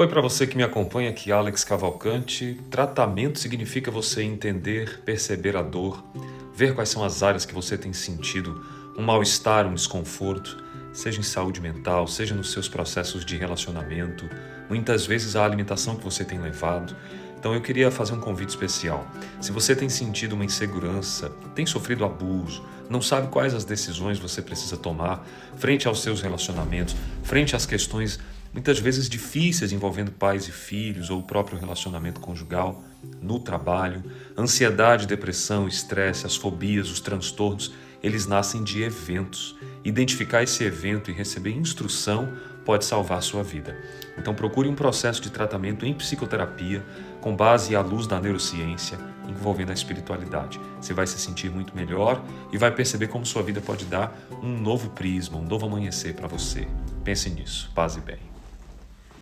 Oi para você que me acompanha aqui, Alex Cavalcante. Tratamento significa você entender, perceber a dor, ver quais são as áreas que você tem sentido um mal-estar, um desconforto, seja em saúde mental, seja nos seus processos de relacionamento, muitas vezes a alimentação que você tem levado. Então eu queria fazer um convite especial. Se você tem sentido uma insegurança, tem sofrido abuso, não sabe quais as decisões você precisa tomar frente aos seus relacionamentos, frente às questões muitas vezes difíceis envolvendo pais e filhos ou o próprio relacionamento conjugal, no trabalho, ansiedade, depressão, estresse, as fobias, os transtornos, eles nascem de eventos. Identificar esse evento e receber instrução pode salvar sua vida. Então procure um processo de tratamento em psicoterapia com base à luz da neurociência envolvendo a espiritualidade. Você vai se sentir muito melhor e vai perceber como sua vida pode dar um novo prisma, um novo amanhecer para você. Pense nisso. Paz e bem.